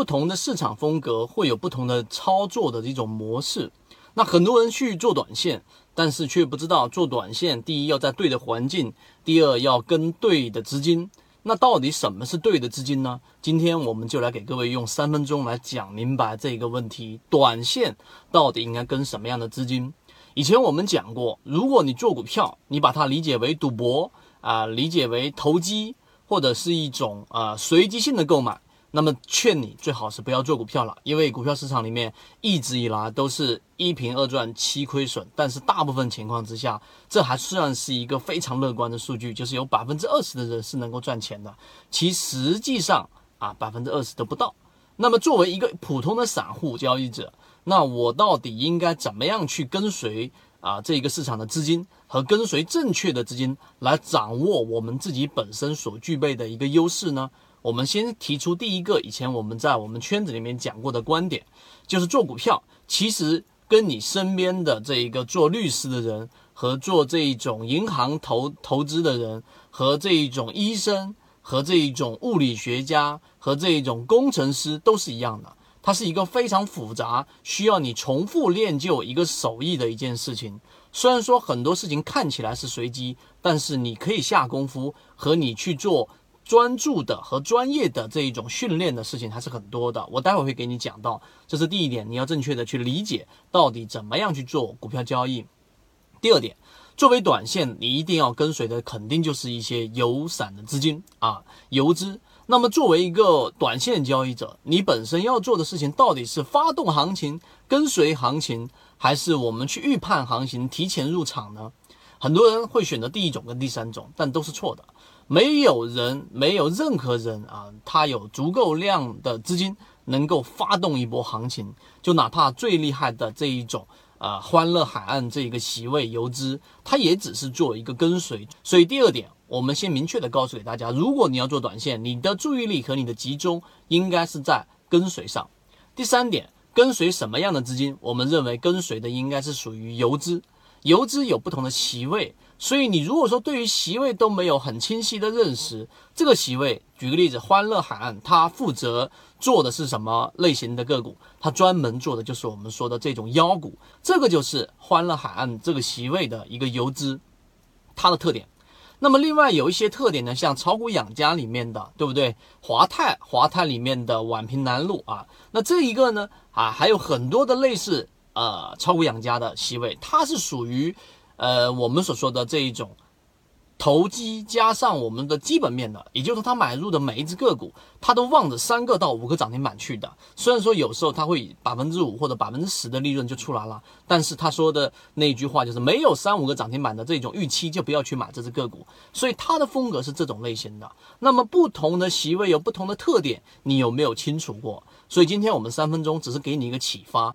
不同的市场风格，会有不同的操作的这种模式。那很多人去做短线，但是却不知道做短线，第一要在对的环境，第二要跟对的资金。那到底什么是对的资金呢？今天我们就来给各位用三分钟来讲明白这个问题：短线到底应该跟什么样的资金？以前我们讲过，如果你做股票，你把它理解为赌博啊，理解为投机，或者是一种啊随机性的购买。那么劝你最好是不要做股票了，因为股票市场里面一直以来都是一平二赚七亏损，但是大部分情况之下，这还算是一个非常乐观的数据，就是有百分之二十的人是能够赚钱的，其实际上啊百分之二十都不到。那么作为一个普通的散户交易者，那我到底应该怎么样去跟随啊这个市场的资金和跟随正确的资金来掌握我们自己本身所具备的一个优势呢？我们先提出第一个，以前我们在我们圈子里面讲过的观点，就是做股票其实跟你身边的这一个做律师的人和做这一种银行投投资的人和这一种医生和这一种物理学家和这一种工程师都是一样的，它是一个非常复杂，需要你重复练就一个手艺的一件事情。虽然说很多事情看起来是随机，但是你可以下功夫和你去做。专注的和专业的这一种训练的事情还是很多的，我待会会给你讲到，这是第一点，你要正确的去理解到底怎么样去做股票交易。第二点，作为短线，你一定要跟随的肯定就是一些有散的资金啊，游资。那么作为一个短线交易者，你本身要做的事情到底是发动行情、跟随行情，还是我们去预判行情、提前入场呢？很多人会选择第一种跟第三种，但都是错的。没有人，没有任何人啊，他有足够量的资金能够发动一波行情。就哪怕最厉害的这一种啊，欢乐海岸这一个席位游资，它也只是做一个跟随。所以第二点，我们先明确的告诉给大家，如果你要做短线，你的注意力和你的集中应该是在跟随上。第三点，跟随什么样的资金？我们认为跟随的应该是属于游资。游资有不同的席位，所以你如果说对于席位都没有很清晰的认识，这个席位，举个例子，欢乐海岸，它负责做的是什么类型的个股？它专门做的就是我们说的这种妖股，这个就是欢乐海岸这个席位的一个游资，它的特点。那么另外有一些特点呢，像炒股养家里面的，对不对？华泰，华泰里面的宛平南路啊，那这一个呢，啊，还有很多的类似。呃，炒股养家的席位，它是属于，呃，我们所说的这一种投机加上我们的基本面的，也就是说，他买入的每一只个股，他都望着三个到五个涨停板去的。虽然说有时候他会百分之五或者百分之十的利润就出来了，但是他说的那句话就是没有三五个涨停板的这种预期，就不要去买这只个股。所以他的风格是这种类型的。那么不同的席位有不同的特点，你有没有清楚过？所以今天我们三分钟只是给你一个启发。